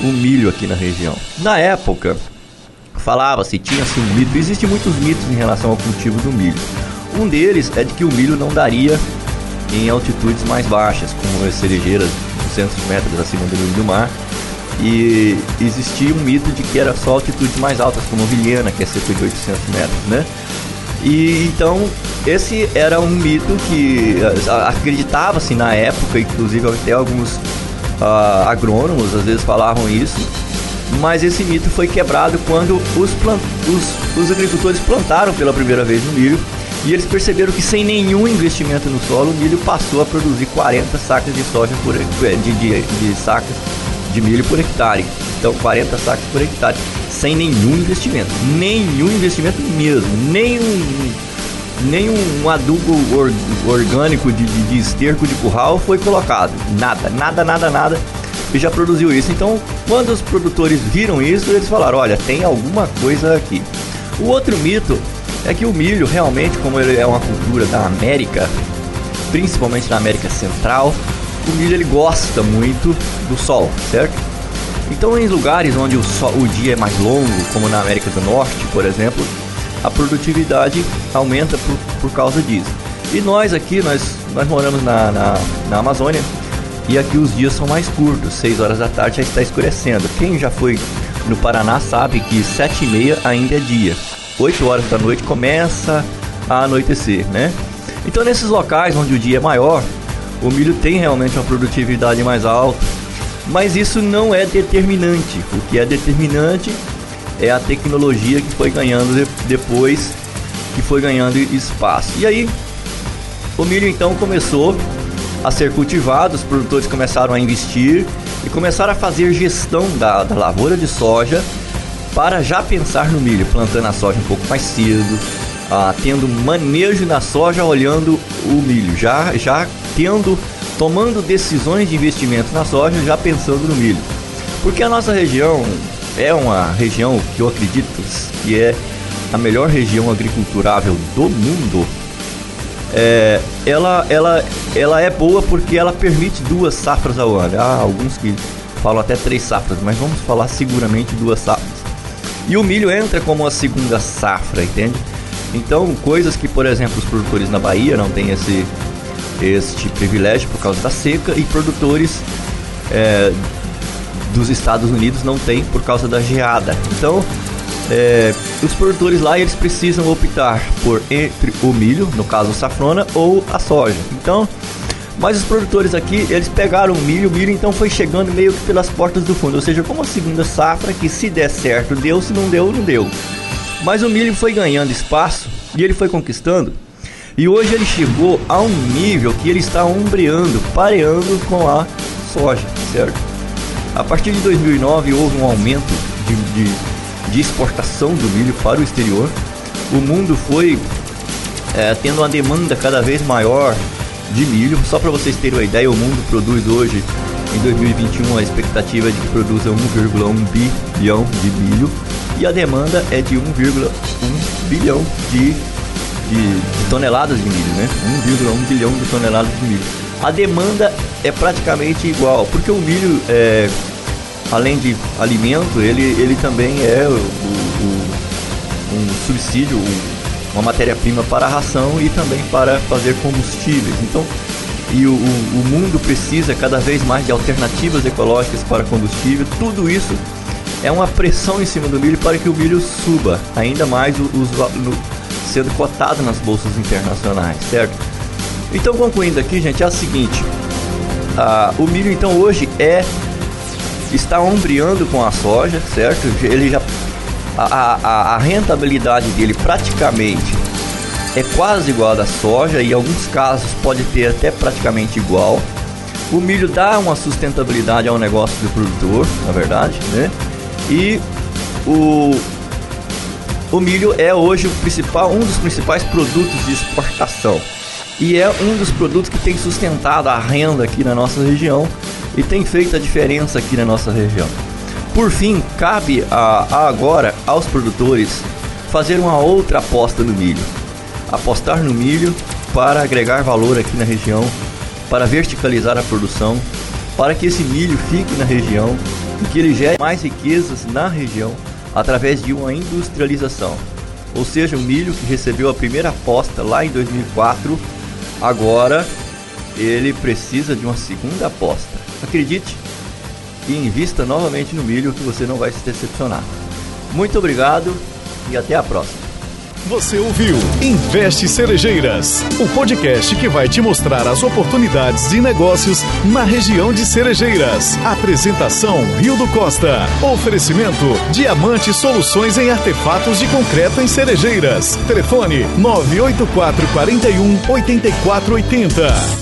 o milho aqui na região. Na época, falava-se, tinha-se um mito, existem muitos mitos em relação ao cultivo do milho. Um deles é de que o milho não daria em altitudes mais baixas, como as cerejeiras 200 metros acima do nível do mar. E existia um mito de que era só altitudes mais altas, como Vilhena, que é cerca de 800 metros, né? E então esse era um mito que acreditava-se na época, inclusive até alguns uh, agrônomos às vezes falavam isso, mas esse mito foi quebrado quando os, os, os agricultores plantaram pela primeira vez o milho e eles perceberam que sem nenhum investimento no solo, o milho passou a produzir 40 sacas de soja por é, de, de, de sacas de milho por hectare. Então 40 sacas por hectare, sem nenhum investimento, nenhum investimento mesmo, nenhum nenhum adubo or, orgânico de, de, de esterco de curral foi colocado, nada, nada, nada, nada e já produziu isso. Então, quando os produtores viram isso, eles falaram: olha, tem alguma coisa aqui. O outro mito é que o milho, realmente, como ele é uma cultura da América, principalmente na América Central, o milho ele gosta muito do sol, certo? Então, em lugares onde o, sol, o dia é mais longo, como na América do Norte, por exemplo, a produtividade aumenta por, por causa disso. E nós aqui, nós, nós moramos na, na, na Amazônia, e aqui os dias são mais curtos, 6 horas da tarde já está escurecendo. Quem já foi no Paraná sabe que 7 e meia ainda é dia. 8 horas da noite começa a anoitecer, né? Então nesses locais onde o dia é maior, o milho tem realmente uma produtividade mais alta, mas isso não é determinante. O que é determinante é a tecnologia que foi ganhando de, depois que foi ganhando espaço. E aí o milho então começou a ser cultivado, os produtores começaram a investir e começaram a fazer gestão da, da lavoura de soja para já pensar no milho, plantando a soja um pouco mais cedo, ah, tendo manejo na soja, olhando o milho, já, já tendo, tomando decisões de investimento na soja, já pensando no milho. Porque a nossa região é uma região que eu acredito que é a melhor região agriculturável do mundo. É, ela, ela, ela é boa porque ela permite duas safras ao ano. Há alguns que falam até três safras, mas vamos falar seguramente duas safras. E o milho entra como a segunda safra, entende? Então, coisas que, por exemplo, os produtores na Bahia não têm esse, este privilégio por causa da seca e produtores é, dos Estados Unidos não têm por causa da geada. Então, é, os produtores lá eles precisam optar por entre o milho, no caso o safrona, ou a soja. Então, mas os produtores aqui, eles pegaram o milho, o milho então foi chegando meio que pelas portas do fundo, ou seja, como a segunda safra que se der certo deu, se não deu, não deu. Mas o milho foi ganhando espaço e ele foi conquistando. E hoje ele chegou a um nível que ele está ombreando, pareando com a soja, certo? A partir de 2009 houve um aumento de, de, de exportação do milho para o exterior. O mundo foi é, tendo uma demanda cada vez maior de milho. Só para vocês terem uma ideia, o mundo produz hoje, em 2021, a expectativa é de que produza 1,1 bilhão de milho e a demanda é de 1,1 bilhão de, de, de, toneladas de milho, né? 1,1 bilhão de toneladas de milho. A demanda é praticamente igual, porque o milho, é, além de alimento, ele, ele também é o, o, um subsídio, uma matéria-prima para a ração e também para fazer combustíveis. Então, e o, o, mundo precisa cada vez mais de alternativas ecológicas para combustível. Tudo isso é uma pressão em cima do milho para que o milho suba ainda mais, os, sendo cotado nas bolsas internacionais, certo? Então, concluindo aqui, gente, é o seguinte: o milho, então, hoje é está ombreando com a soja, certo? Ele já a, a, a rentabilidade dele praticamente é quase igual à da soja e em alguns casos pode ter até praticamente igual. O milho dá uma sustentabilidade ao negócio do produtor, na verdade, né? E o, o milho é hoje o principal, um dos principais produtos de exportação. E é um dos produtos que tem sustentado a renda aqui na nossa região e tem feito a diferença aqui na nossa região. Por fim, cabe a, a agora aos produtores fazer uma outra aposta no milho. Apostar no milho para agregar valor aqui na região, para verticalizar a produção, para que esse milho fique na região e que ele gere mais riquezas na região através de uma industrialização. Ou seja, o milho que recebeu a primeira aposta lá em 2004, agora ele precisa de uma segunda aposta. Acredite e invista novamente no milho que você não vai se decepcionar. Muito obrigado e até a próxima. Você ouviu Investe Cerejeiras, o podcast que vai te mostrar as oportunidades de negócios na região de Cerejeiras. Apresentação Rio do Costa. Oferecimento Diamante Soluções em Artefatos de Concreto em Cerejeiras. Telefone 984 41 8480.